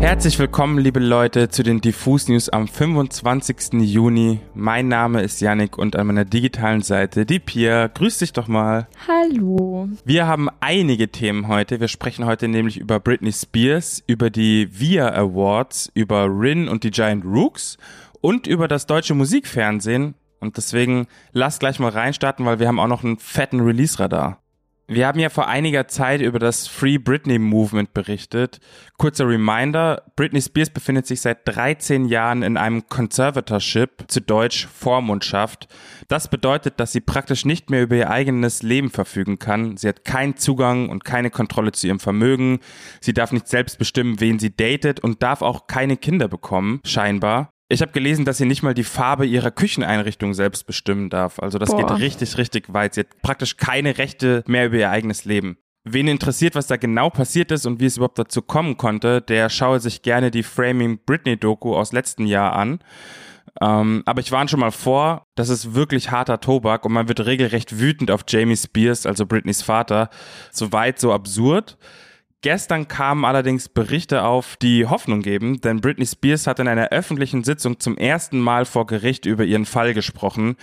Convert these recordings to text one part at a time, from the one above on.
Herzlich willkommen, liebe Leute, zu den Diffus News am 25. Juni. Mein Name ist Yannick und an meiner digitalen Seite die Pia. Grüß dich doch mal. Hallo. Wir haben einige Themen heute. Wir sprechen heute nämlich über Britney Spears, über die VIA Awards, über Rin und die Giant Rooks und über das deutsche Musikfernsehen. Und deswegen lass gleich mal reinstarten, weil wir haben auch noch einen fetten Release-Radar. Wir haben ja vor einiger Zeit über das Free Britney Movement berichtet. Kurzer Reminder, Britney Spears befindet sich seit 13 Jahren in einem Conservatorship, zu Deutsch Vormundschaft. Das bedeutet, dass sie praktisch nicht mehr über ihr eigenes Leben verfügen kann. Sie hat keinen Zugang und keine Kontrolle zu ihrem Vermögen. Sie darf nicht selbst bestimmen, wen sie datet und darf auch keine Kinder bekommen, scheinbar. Ich habe gelesen, dass sie nicht mal die Farbe ihrer Kücheneinrichtung selbst bestimmen darf. Also das Boah. geht richtig, richtig weit. Sie hat praktisch keine Rechte mehr über ihr eigenes Leben. Wen interessiert, was da genau passiert ist und wie es überhaupt dazu kommen konnte, der schaue sich gerne die Framing Britney Doku aus letztem Jahr an. Ähm, aber ich warne schon mal vor, das ist wirklich harter Tobak und man wird regelrecht wütend auf Jamie Spears, also Britneys Vater. So weit, so absurd. Gestern kamen allerdings Berichte auf, die Hoffnung geben, denn Britney Spears hat in einer öffentlichen Sitzung zum ersten Mal vor Gericht über ihren Fall gesprochen.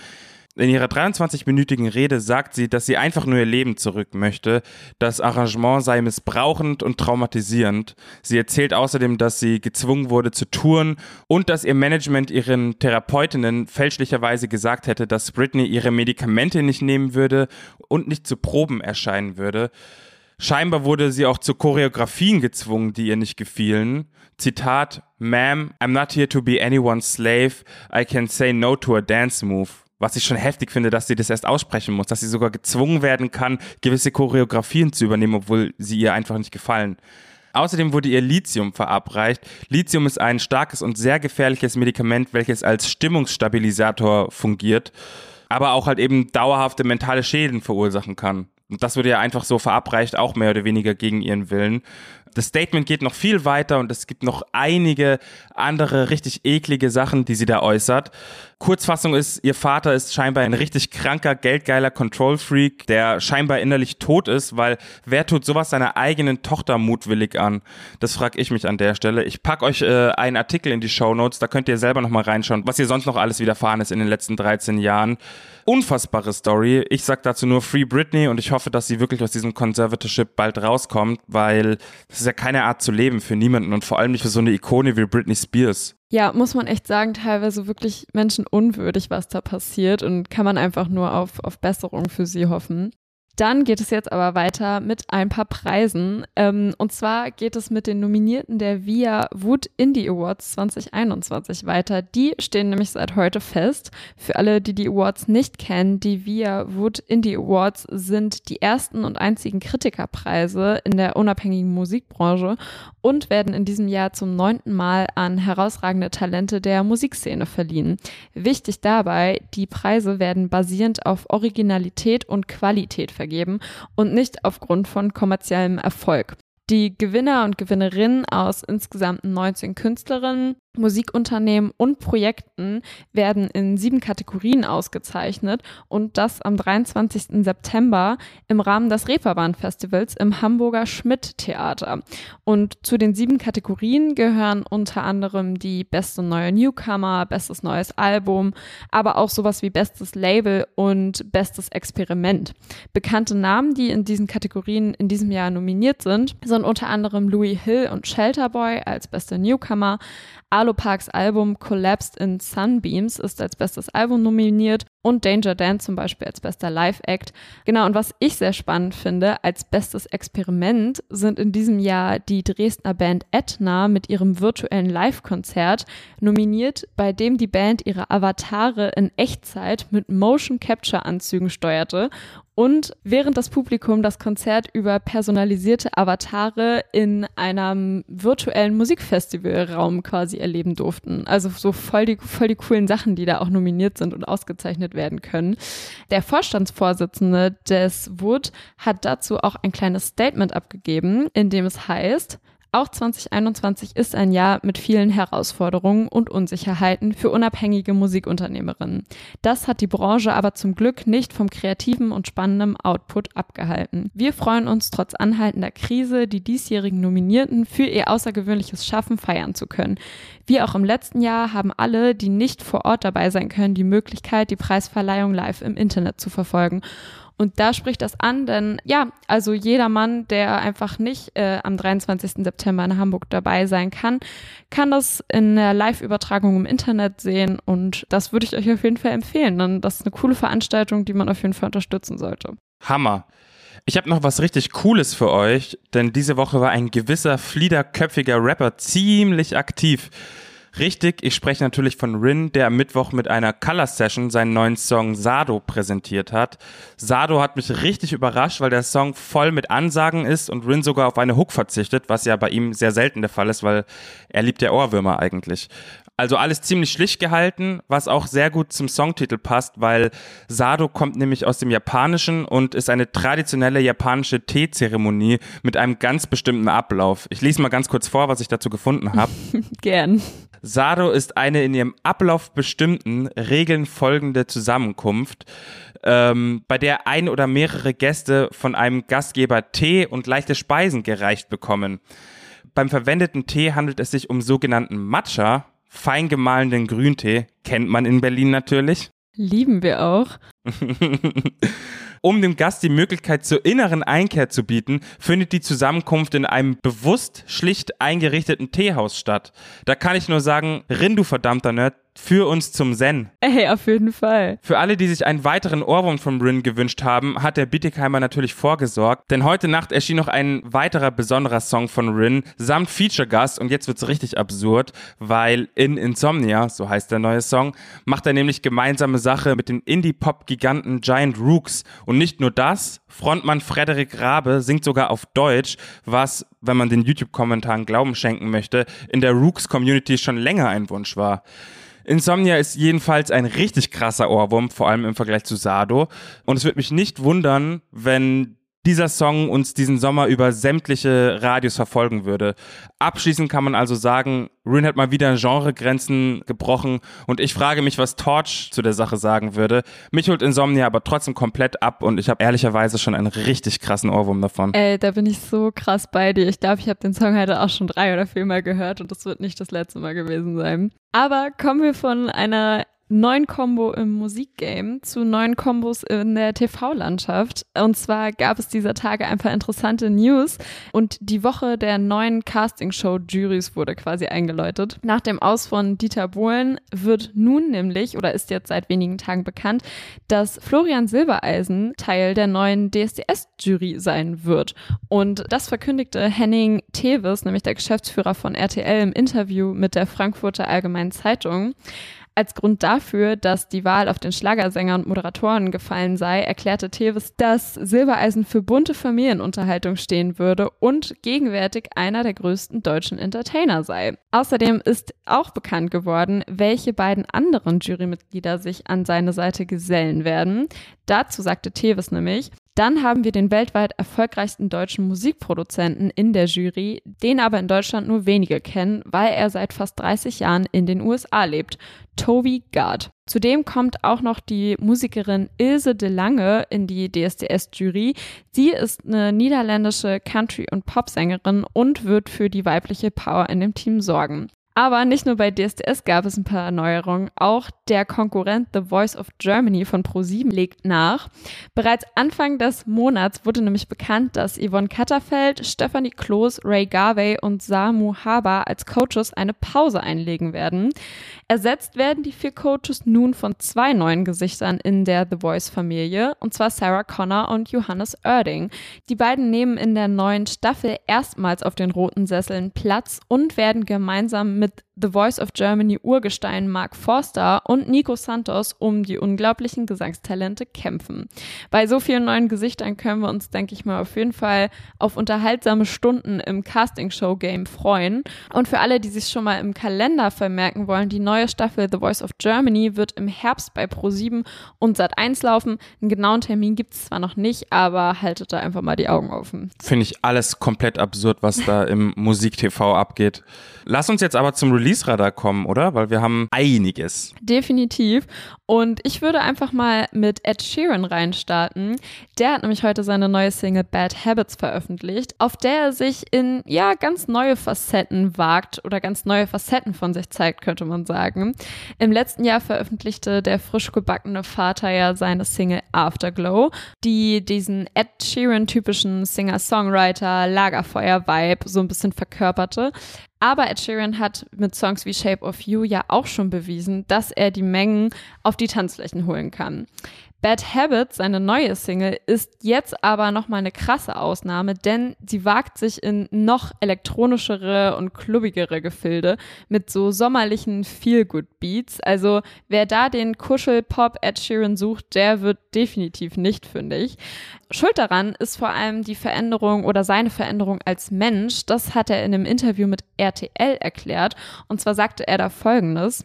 In ihrer 23-minütigen Rede sagt sie, dass sie einfach nur ihr Leben zurück möchte. Das Arrangement sei missbrauchend und traumatisierend. Sie erzählt außerdem, dass sie gezwungen wurde zu touren und dass ihr Management ihren Therapeutinnen fälschlicherweise gesagt hätte, dass Britney ihre Medikamente nicht nehmen würde und nicht zu Proben erscheinen würde. Scheinbar wurde sie auch zu Choreografien gezwungen, die ihr nicht gefielen. Zitat, Ma'am, I'm not here to be anyone's slave. I can say no to a dance move. Was ich schon heftig finde, dass sie das erst aussprechen muss, dass sie sogar gezwungen werden kann, gewisse Choreografien zu übernehmen, obwohl sie ihr einfach nicht gefallen. Außerdem wurde ihr Lithium verabreicht. Lithium ist ein starkes und sehr gefährliches Medikament, welches als Stimmungsstabilisator fungiert, aber auch halt eben dauerhafte mentale Schäden verursachen kann. Und das wurde ja einfach so verabreicht, auch mehr oder weniger gegen ihren Willen. Das Statement geht noch viel weiter und es gibt noch einige andere richtig eklige Sachen, die sie da äußert. Kurzfassung ist, ihr Vater ist scheinbar ein richtig kranker, geldgeiler Control-Freak, der scheinbar innerlich tot ist, weil wer tut sowas seiner eigenen Tochter mutwillig an? Das frage ich mich an der Stelle. Ich pack euch äh, einen Artikel in die Show Notes, da könnt ihr selber nochmal reinschauen, was ihr sonst noch alles widerfahren ist in den letzten 13 Jahren. Unfassbare Story. Ich sag dazu nur Free Britney und ich hoffe, dass sie wirklich aus diesem Conservatorship bald rauskommt, weil das ist ja keine Art zu leben für niemanden und vor allem nicht für so eine Ikone wie Britney Spears. Ja, muss man echt sagen, teilweise wirklich menschenunwürdig, was da passiert und kann man einfach nur auf, auf Besserung für sie hoffen. Dann geht es jetzt aber weiter mit ein paar Preisen. Ähm, und zwar geht es mit den Nominierten der VIA Wood Indie Awards 2021 weiter. Die stehen nämlich seit heute fest. Für alle, die die Awards nicht kennen, die VIA Wood Indie Awards sind die ersten und einzigen Kritikerpreise in der unabhängigen Musikbranche und werden in diesem Jahr zum neunten Mal an herausragende Talente der Musikszene verliehen. Wichtig dabei, die Preise werden basierend auf Originalität und Qualität vergeben vergeben und nicht aufgrund von kommerziellem Erfolg. Die Gewinner und Gewinnerinnen aus insgesamt 19 Künstlerinnen Musikunternehmen und Projekten werden in sieben Kategorien ausgezeichnet und das am 23. September im Rahmen des Reeperbahn-Festivals im Hamburger Schmidt-Theater. Und zu den sieben Kategorien gehören unter anderem die beste neue Newcomer, bestes neues Album, aber auch sowas wie bestes Label und bestes Experiment. Bekannte Namen, die in diesen Kategorien in diesem Jahr nominiert sind, sind unter anderem Louis Hill und Shelterboy als beste Newcomer, Arlo Parks Album Collapsed in Sunbeams ist als bestes Album nominiert und Danger Dan zum Beispiel als bester Live-Act. Genau, und was ich sehr spannend finde, als bestes Experiment sind in diesem Jahr die Dresdner Band Etna mit ihrem virtuellen Live-Konzert nominiert, bei dem die Band ihre Avatare in Echtzeit mit Motion Capture Anzügen steuerte und während das Publikum das Konzert über personalisierte Avatare in einem virtuellen Musikfestivalraum quasi erleben durften. Also so voll die, voll die coolen Sachen, die da auch nominiert sind und ausgezeichnet werden können. Der Vorstandsvorsitzende des Wood hat dazu auch ein kleines Statement abgegeben, in dem es heißt, Auch 2021 ist ein Jahr mit vielen Herausforderungen und Unsicherheiten für unabhängige Musikunternehmerinnen. Das hat die Branche aber zum Glück nicht vom kreativen und spannenden Output abgehalten. Wir freuen uns trotz anhaltender Krise, die diesjährigen Nominierten für ihr außergewöhnliches Schaffen feiern zu können. Wie auch im letzten Jahr haben alle, die nicht vor Ort dabei sein können, die Möglichkeit, die Preisverleihung live im Internet zu verfolgen. Und da spricht das an, denn ja, also jeder Mann, der einfach nicht äh, am 23. September in Hamburg dabei sein kann, kann das in der Live-Übertragung im Internet sehen und das würde ich euch auf jeden Fall empfehlen. Denn das ist eine coole Veranstaltung, die man auf jeden Fall unterstützen sollte. Hammer. Ich habe noch was richtig Cooles für euch, denn diese Woche war ein gewisser fliederköpfiger Rapper ziemlich aktiv. Richtig, ich spreche natürlich von Rin, der am Mittwoch mit einer Color Session seinen neuen Song Sado präsentiert hat. Sado hat mich richtig überrascht, weil der Song voll mit Ansagen ist und Rin sogar auf eine Hook verzichtet, was ja bei ihm sehr selten der Fall ist, weil er liebt ja Ohrwürmer eigentlich. Also alles ziemlich schlicht gehalten, was auch sehr gut zum Songtitel passt, weil Sado kommt nämlich aus dem Japanischen und ist eine traditionelle japanische Teezeremonie mit einem ganz bestimmten Ablauf. Ich lese mal ganz kurz vor, was ich dazu gefunden habe. Gern. Sado ist eine in ihrem Ablauf bestimmten, Regeln folgende Zusammenkunft, ähm, bei der ein oder mehrere Gäste von einem Gastgeber Tee und leichte Speisen gereicht bekommen. Beim verwendeten Tee handelt es sich um sogenannten Matcha, fein gemahlenen Grüntee, kennt man in Berlin natürlich. Lieben wir auch. Um dem Gast die Möglichkeit zur inneren Einkehr zu bieten, findet die Zusammenkunft in einem bewusst schlicht eingerichteten Teehaus statt. Da kann ich nur sagen, Rin, du verdammter Nerd, für uns zum Zen. Ey, auf jeden Fall. Für alle, die sich einen weiteren Ohrwurm von Rin gewünscht haben, hat der Bietigheimer natürlich vorgesorgt, denn heute Nacht erschien noch ein weiterer besonderer Song von Rin samt Feature-Gast und jetzt wird's richtig absurd, weil in Insomnia, so heißt der neue Song, macht er nämlich gemeinsame Sache mit den Indie-Pop-Giganten Giant Rooks und nicht nur das, Frontmann Frederik Rabe singt sogar auf Deutsch, was, wenn man den YouTube-Kommentaren Glauben schenken möchte, in der Rooks-Community schon länger ein Wunsch war. Insomnia ist jedenfalls ein richtig krasser Ohrwurm, vor allem im Vergleich zu Sado. Und es würde mich nicht wundern, wenn dieser Song uns diesen Sommer über sämtliche Radios verfolgen würde. Abschließend kann man also sagen, Rin hat mal wieder Genregrenzen gebrochen und ich frage mich, was Torch zu der Sache sagen würde. Mich holt Insomnia aber trotzdem komplett ab und ich habe ehrlicherweise schon einen richtig krassen Ohrwurm davon. Ey, da bin ich so krass bei dir. Ich glaube, ich habe den Song heute auch schon drei oder vier Mal gehört und das wird nicht das letzte Mal gewesen sein. Aber kommen wir von einer neuen Combo im Musikgame zu neuen Kombos in der TV-Landschaft. Und zwar gab es dieser Tage ein paar interessante News und die Woche der neuen Castingshow-Juries wurde quasi eingeläutet. Nach dem Aus von Dieter Bohlen wird nun nämlich oder ist jetzt seit wenigen Tagen bekannt, dass Florian Silbereisen Teil der neuen DSDS-Jury sein wird. Und das verkündigte Henning Tevis, nämlich der Geschäftsführer von RTL im Interview mit der Frankfurter Allgemeinen Zeitung. Als Grund dafür, dass die Wahl auf den Schlagersänger und Moderatoren gefallen sei, erklärte Tevis, dass Silbereisen für bunte Familienunterhaltung stehen würde und gegenwärtig einer der größten deutschen Entertainer sei. Außerdem ist auch bekannt geworden, welche beiden anderen Jurymitglieder sich an seine Seite gesellen werden. Dazu sagte Tevis nämlich, dann haben wir den weltweit erfolgreichsten deutschen Musikproduzenten in der Jury, den aber in Deutschland nur wenige kennen, weil er seit fast 30 Jahren in den USA lebt. Toby Gard. Zudem kommt auch noch die Musikerin Ilse de Lange in die DSDS-Jury. Sie ist eine niederländische Country- und Popsängerin und wird für die weibliche Power in dem Team sorgen. Aber nicht nur bei DSDS gab es ein paar Neuerungen, auch der Konkurrent The Voice of Germany von ProSieben legt nach. Bereits Anfang des Monats wurde nämlich bekannt, dass Yvonne Katterfeld, Stephanie Kloß, Ray Garvey und Samu Haber als Coaches eine Pause einlegen werden. Ersetzt werden die vier Coaches nun von zwei neuen Gesichtern in der The Voice Familie, und zwar Sarah Connor und Johannes Oerding. Die beiden nehmen in der neuen Staffel erstmals auf den roten Sesseln Platz und werden gemeinsam mit The Voice of Germany Urgestein Mark Forster und Nico Santos um die unglaublichen Gesangstalente kämpfen. Bei so vielen neuen Gesichtern können wir uns, denke ich mal, auf jeden Fall auf unterhaltsame Stunden im Casting-Show-Game freuen. Und für alle, die sich schon mal im Kalender vermerken wollen, die neue Staffel The Voice of Germany wird im Herbst bei Pro7 und Sat1 laufen. Einen genauen Termin gibt es zwar noch nicht, aber haltet da einfach mal die Augen offen. Finde ich alles komplett absurd, was da im Musik-TV abgeht. Lass uns jetzt aber zum Release-Radar kommen, oder? Weil wir haben einiges. Definitiv. Und ich würde einfach mal mit Ed Sheeran reinstarten. Der hat nämlich heute seine neue Single Bad Habits veröffentlicht, auf der er sich in, ja, ganz neue Facetten wagt oder ganz neue Facetten von sich zeigt, könnte man sagen. Im letzten Jahr veröffentlichte der frisch gebackene Vater ja seine Single Afterglow, die diesen Ed Sheeran-typischen Singer-Songwriter, Lagerfeuer-Vibe so ein bisschen verkörperte. Aber Ed Sheeran hat mit Songs wie Shape of You ja auch schon bewiesen, dass er die Mengen auf die Tanzflächen holen kann. Bad Habits, seine neue Single, ist jetzt aber nochmal eine krasse Ausnahme, denn sie wagt sich in noch elektronischere und klubbigere Gefilde mit so sommerlichen Feel-Good-Beats. Also wer da den Kuschel-Pop Ed Sheeran sucht, der wird definitiv nicht fündig. Schuld daran ist vor allem die Veränderung oder seine Veränderung als Mensch. Das hat er in einem Interview mit RTL erklärt. Und zwar sagte er da Folgendes.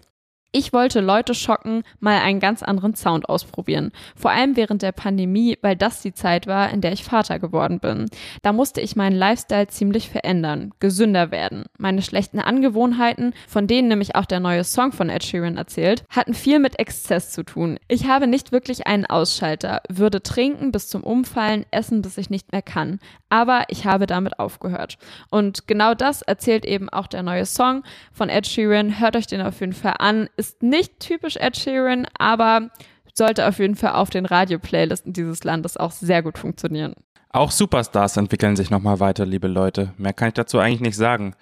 Ich wollte Leute schocken, mal einen ganz anderen Sound ausprobieren. Vor allem während der Pandemie, weil das die Zeit war, in der ich Vater geworden bin. Da musste ich meinen Lifestyle ziemlich verändern, gesünder werden. Meine schlechten Angewohnheiten, von denen nämlich auch der neue Song von Ed Sheeran erzählt, hatten viel mit Exzess zu tun. Ich habe nicht wirklich einen Ausschalter, würde trinken bis zum Umfallen, essen bis ich nicht mehr kann. Aber ich habe damit aufgehört. Und genau das erzählt eben auch der neue Song von Ed Sheeran. Hört euch den auf jeden Fall an ist nicht typisch Ed Sheeran, aber sollte auf jeden Fall auf den Radio-Playlisten dieses Landes auch sehr gut funktionieren. Auch Superstars entwickeln sich nochmal weiter, liebe Leute. Mehr kann ich dazu eigentlich nicht sagen.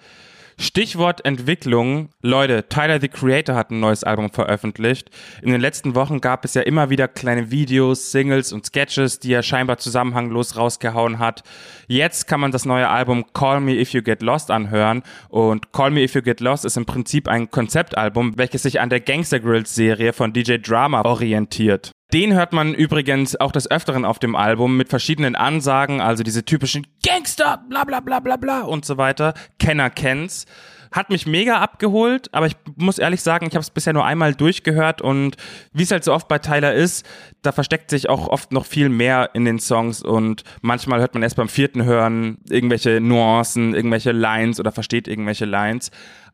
Stichwort Entwicklung. Leute, Tyler the Creator hat ein neues Album veröffentlicht. In den letzten Wochen gab es ja immer wieder kleine Videos, Singles und Sketches, die er scheinbar zusammenhanglos rausgehauen hat. Jetzt kann man das neue Album Call Me If You Get Lost anhören. Und Call Me If You Get Lost ist im Prinzip ein Konzeptalbum, welches sich an der Gangster Grills Serie von DJ Drama orientiert. Den hört man übrigens auch des Öfteren auf dem Album mit verschiedenen Ansagen, also diese typischen Gangster, bla bla bla bla bla und so weiter. Kenner kennt's. Hat mich mega abgeholt, aber ich muss ehrlich sagen, ich habe es bisher nur einmal durchgehört und wie es halt so oft bei Tyler ist, da versteckt sich auch oft noch viel mehr in den Songs und manchmal hört man erst beim vierten Hören irgendwelche Nuancen, irgendwelche Lines oder versteht irgendwelche Lines.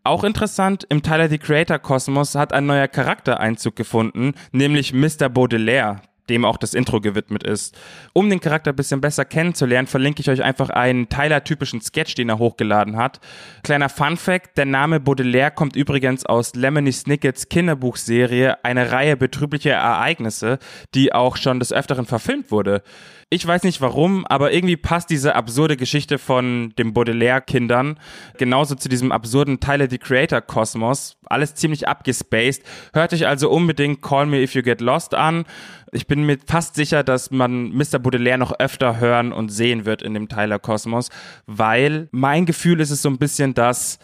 Auch interessant, im Tyler the Creator Kosmos hat ein neuer Charakter Einzug gefunden, nämlich Mr. Baudelaire dem auch das Intro gewidmet ist. Um den Charakter ein bisschen besser kennenzulernen, verlinke ich euch einfach einen Tyler-typischen Sketch, den er hochgeladen hat. Kleiner Fun-Fact, der Name Baudelaire kommt übrigens aus Lemony Snickets Kinderbuchserie, eine Reihe betrüblicher Ereignisse, die auch schon des Öfteren verfilmt wurde. Ich weiß nicht warum, aber irgendwie passt diese absurde Geschichte von den Baudelaire-Kindern genauso zu diesem absurden Tyler the Creator-Kosmos. Alles ziemlich abgespaced. Hört euch also unbedingt Call Me If You Get Lost an. Ich bin mir fast sicher, dass man Mr. Baudelaire noch öfter hören und sehen wird in dem Tyler-Kosmos, weil mein Gefühl ist es so ein bisschen, dass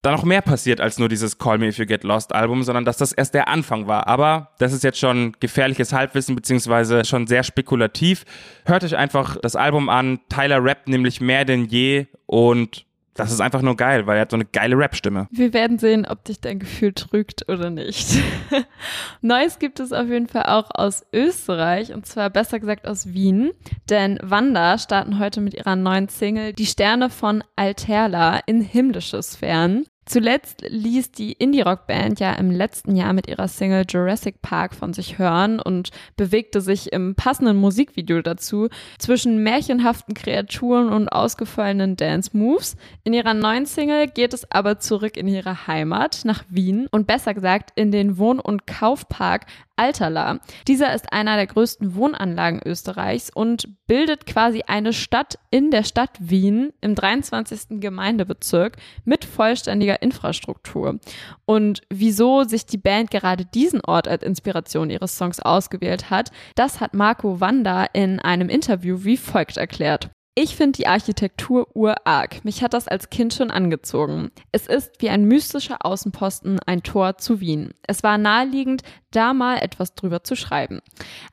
da noch mehr passiert als nur dieses Call Me If You Get Lost Album, sondern dass das erst der Anfang war. Aber das ist jetzt schon gefährliches Halbwissen beziehungsweise schon sehr spekulativ. Hört euch einfach das Album an. Tyler rappt nämlich mehr denn je und das ist einfach nur geil, weil er hat so eine geile Rap-Stimme. Wir werden sehen, ob dich dein Gefühl trügt oder nicht. Neues gibt es auf jeden Fall auch aus Österreich und zwar besser gesagt aus Wien, denn Wanda starten heute mit ihrer neuen Single Die Sterne von Alterla in himmlische Sphären. Zuletzt ließ die Indie-Rock-Band ja im letzten Jahr mit ihrer Single Jurassic Park von sich hören und bewegte sich im passenden Musikvideo dazu zwischen märchenhaften Kreaturen und ausgefallenen Dance-Moves. In ihrer neuen Single geht es aber zurück in ihre Heimat, nach Wien und besser gesagt in den Wohn- und Kaufpark Alterla. Dieser ist einer der größten Wohnanlagen Österreichs und bildet quasi eine Stadt in der Stadt Wien im 23. Gemeindebezirk mit vollständiger Infrastruktur. Und wieso sich die Band gerade diesen Ort als Inspiration ihres Songs ausgewählt hat, das hat Marco Wanda in einem Interview wie folgt erklärt. Ich finde die Architektur urarg. Mich hat das als Kind schon angezogen. Es ist wie ein mystischer Außenposten ein Tor zu Wien. Es war naheliegend, da mal etwas drüber zu schreiben.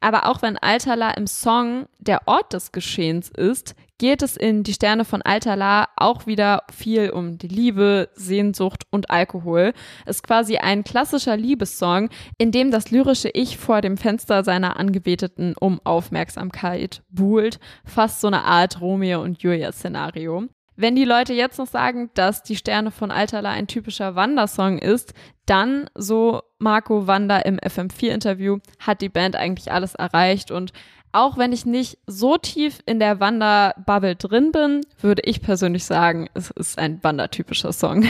Aber auch wenn Altala im Song der Ort des Geschehens ist, geht es in Die Sterne von Altala auch wieder viel um die Liebe, Sehnsucht und Alkohol. Ist quasi ein klassischer Liebessong, in dem das lyrische Ich vor dem Fenster seiner Angebeteten um Aufmerksamkeit buhlt. Fast so eine Art Romeo und Julia Szenario. Wenn die Leute jetzt noch sagen, dass die Sterne von Altala ein typischer Wandersong ist, dann, so Marco Wander im FM4-Interview, hat die Band eigentlich alles erreicht und auch wenn ich nicht so tief in der Wanderbubble drin bin, würde ich persönlich sagen, es ist ein wandertypischer Song.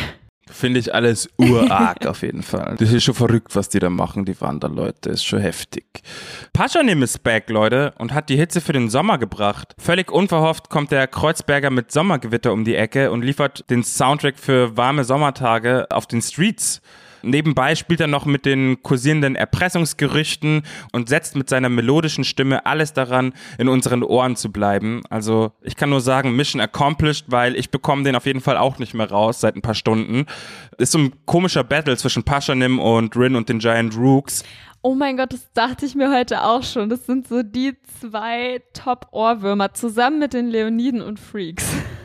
Finde ich alles urarg auf jeden Fall. Das ist schon verrückt, was die da machen, die Wanderleute. Ist schon heftig. Paschanim ist back, Leute, und hat die Hitze für den Sommer gebracht. Völlig unverhofft kommt der Kreuzberger mit Sommergewitter um die Ecke und liefert den Soundtrack für warme Sommertage auf den Streets. Nebenbei spielt er noch mit den kursierenden Erpressungsgerüchten und setzt mit seiner melodischen Stimme alles daran, in unseren Ohren zu bleiben. Also ich kann nur sagen, Mission accomplished, weil ich bekomme den auf jeden Fall auch nicht mehr raus seit ein paar Stunden. Ist so ein komischer Battle zwischen Paschanim und Rin und den Giant Rooks. Oh mein Gott, das dachte ich mir heute auch schon. Das sind so die zwei Top-Ohrwürmer zusammen mit den Leoniden und Freaks.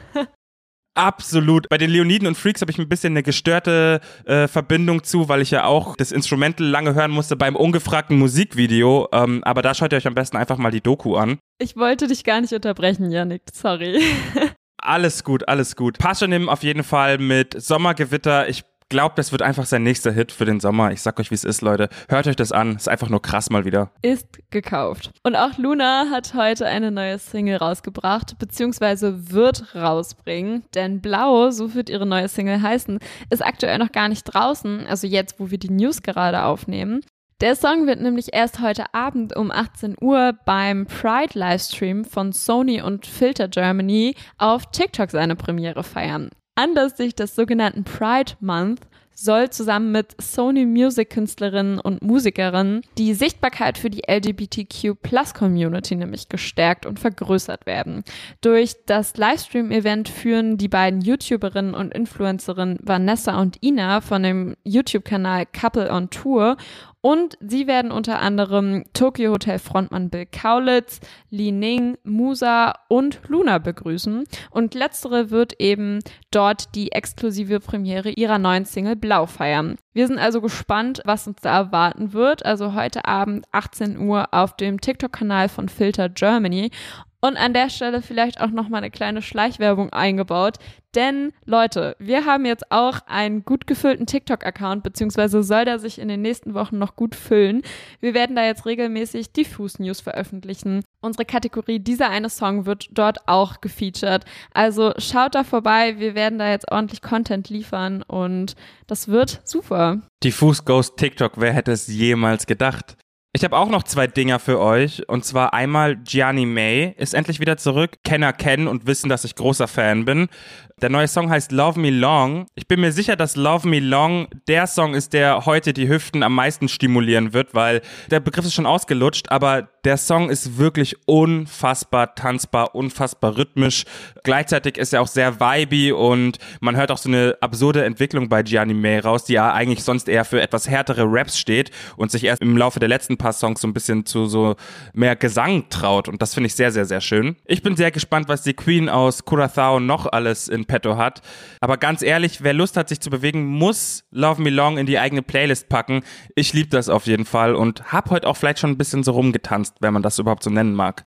Absolut. Bei den Leoniden und Freaks habe ich ein bisschen eine gestörte äh, Verbindung zu, weil ich ja auch das Instrumental lange hören musste beim ungefragten Musikvideo. Ähm, aber da schaut ihr euch am besten einfach mal die Doku an. Ich wollte dich gar nicht unterbrechen, Yannick. Sorry. alles gut, alles gut. Passionim auf jeden Fall mit Sommergewitter. Ich glaube, das wird einfach sein nächster Hit für den Sommer. Ich sag euch, wie es ist, Leute. Hört euch das an. Ist einfach nur krass mal wieder. Ist gekauft. Und auch Luna hat heute eine neue Single rausgebracht, beziehungsweise wird rausbringen. Denn Blau, so wird ihre neue Single heißen, ist aktuell noch gar nicht draußen. Also jetzt, wo wir die News gerade aufnehmen. Der Song wird nämlich erst heute Abend um 18 Uhr beim Pride Livestream von Sony und Filter Germany auf TikTok seine Premiere feiern. Anlässlich des sogenannten Pride Month soll zusammen mit Sony Music Künstlerinnen und Musikerinnen die Sichtbarkeit für die LGBTQ Plus Community nämlich gestärkt und vergrößert werden. Durch das Livestream-Event führen die beiden YouTuberinnen und Influencerinnen Vanessa und Ina von dem YouTube-Kanal Couple on Tour und sie werden unter anderem Tokyo Hotel Frontmann Bill Kaulitz, Li Ning, Musa und Luna begrüßen. Und letztere wird eben dort die exklusive Premiere ihrer neuen Single Blau feiern. Wir sind also gespannt, was uns da erwarten wird. Also heute Abend 18 Uhr auf dem TikTok-Kanal von Filter Germany. Und an der Stelle vielleicht auch noch mal eine kleine Schleichwerbung eingebaut. Denn Leute, wir haben jetzt auch einen gut gefüllten TikTok-Account, beziehungsweise soll der sich in den nächsten Wochen noch gut füllen. Wir werden da jetzt regelmäßig Diffus-News veröffentlichen. Unsere Kategorie Dieser eine Song wird dort auch gefeatured. Also schaut da vorbei, wir werden da jetzt ordentlich Content liefern und das wird super. Diffus Ghost TikTok, wer hätte es jemals gedacht? Ich habe auch noch zwei Dinger für euch. Und zwar einmal Gianni May ist endlich wieder zurück. Kenner kennen und wissen, dass ich großer Fan bin. Der neue Song heißt Love Me Long. Ich bin mir sicher, dass Love Me Long der Song ist, der heute die Hüften am meisten stimulieren wird, weil der Begriff ist schon ausgelutscht, aber der Song ist wirklich unfassbar tanzbar, unfassbar rhythmisch. Gleichzeitig ist er auch sehr vibey und man hört auch so eine absurde Entwicklung bei Gianni May raus, die ja eigentlich sonst eher für etwas härtere Raps steht und sich erst im Laufe der letzten paar Songs so ein bisschen zu so mehr Gesang traut und das finde ich sehr, sehr, sehr schön. Ich bin sehr gespannt, was die Queen aus Curaçao noch alles in petto hat. Aber ganz ehrlich, wer Lust hat, sich zu bewegen, muss Love Me Long in die eigene Playlist packen. Ich liebe das auf jeden Fall und hab heute auch vielleicht schon ein bisschen so rumgetanzt, wenn man das überhaupt so nennen mag.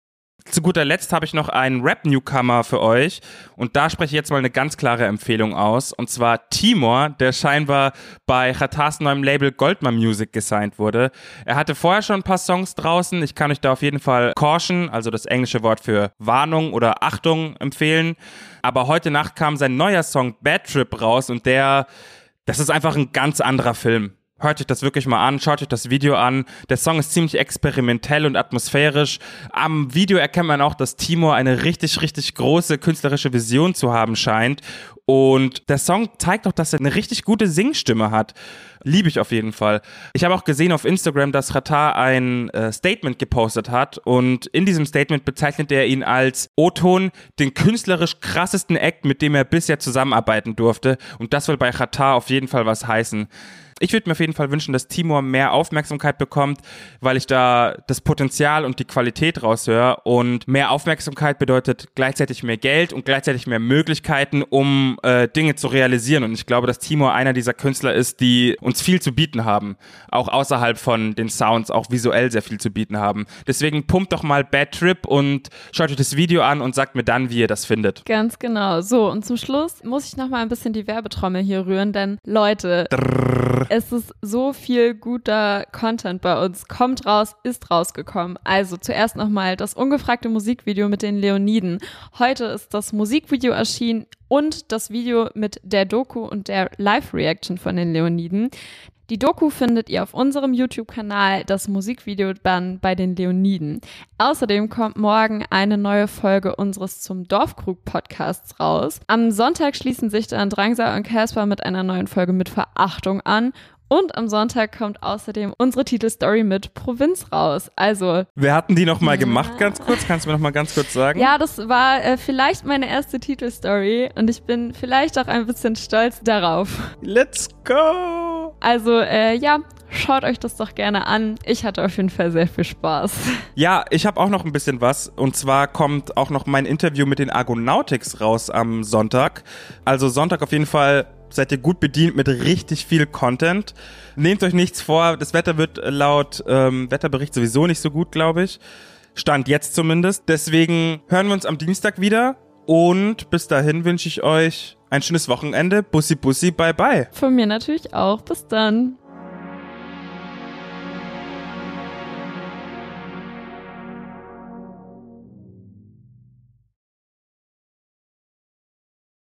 Zu guter Letzt habe ich noch einen Rap-Newcomer für euch. Und da spreche ich jetzt mal eine ganz klare Empfehlung aus. Und zwar Timor, der scheinbar bei Khatas neuem Label Goldman Music gesigned wurde. Er hatte vorher schon ein paar Songs draußen, ich kann euch da auf jeden Fall Caution, also das englische Wort für Warnung oder Achtung empfehlen, aber heute Nacht kam sein neuer Song Bad Trip raus. Und der, das ist einfach ein ganz anderer Film Hört euch das wirklich mal an, schaut euch das Video an. Der Song ist ziemlich experimentell und atmosphärisch. Am Video erkennt man auch, dass Timur eine richtig, richtig große künstlerische Vision zu haben scheint. Und der Song zeigt auch, dass er eine richtig gute Singstimme hat. Liebe ich auf jeden Fall. Ich habe auch gesehen auf Instagram, dass Ratar ein äh, Statement gepostet hat und in diesem Statement bezeichnet er ihn als O-Ton den künstlerisch krassesten Act, mit dem er bisher zusammenarbeiten durfte. Und das will bei Ratar auf jeden Fall was heißen. Ich würde mir auf jeden Fall wünschen, dass Timor mehr Aufmerksamkeit bekommt, weil ich da das Potenzial und die Qualität raushöre. Und mehr Aufmerksamkeit bedeutet gleichzeitig mehr Geld und gleichzeitig mehr Möglichkeiten, um äh, Dinge zu realisieren. Und ich glaube, dass Timor einer dieser Künstler ist, die uns viel zu bieten haben. Auch außerhalb von den Sounds, auch visuell sehr viel zu bieten haben. Deswegen pumpt doch mal Bad Trip und schaut euch das Video an und sagt mir dann, wie ihr das findet. Ganz genau. So, und zum Schluss muss ich noch mal ein bisschen die Werbetrommel hier rühren, denn Leute, Drrr. Es ist so viel guter Content bei uns. Kommt raus, ist rausgekommen. Also zuerst nochmal das ungefragte Musikvideo mit den Leoniden. Heute ist das Musikvideo erschienen und das Video mit der Doku und der Live-Reaction von den Leoniden. Die Doku findet ihr auf unserem YouTube-Kanal, das Musikvideo dann bei den Leoniden. Außerdem kommt morgen eine neue Folge unseres zum Dorfkrug Podcasts raus. Am Sonntag schließen sich dann Drangsal und Casper mit einer neuen Folge mit Verachtung an und am Sonntag kommt außerdem unsere Titelstory mit Provinz raus. Also. Wir hatten die nochmal gemacht, ganz kurz. Kannst du mir nochmal ganz kurz sagen? Ja, das war äh, vielleicht meine erste Titelstory und ich bin vielleicht auch ein bisschen stolz darauf. Let's go! Also, äh, ja, Schaut euch das doch gerne an. Ich hatte auf jeden Fall sehr viel Spaß. Ja, ich habe auch noch ein bisschen was. Und zwar kommt auch noch mein Interview mit den Argonautics raus am Sonntag. Also Sonntag auf jeden Fall seid ihr gut bedient mit richtig viel Content. Nehmt euch nichts vor. Das Wetter wird laut ähm, Wetterbericht sowieso nicht so gut, glaube ich. Stand jetzt zumindest. Deswegen hören wir uns am Dienstag wieder. Und bis dahin wünsche ich euch ein schönes Wochenende. Bussi, bussi, bye, bye. Von mir natürlich auch. Bis dann.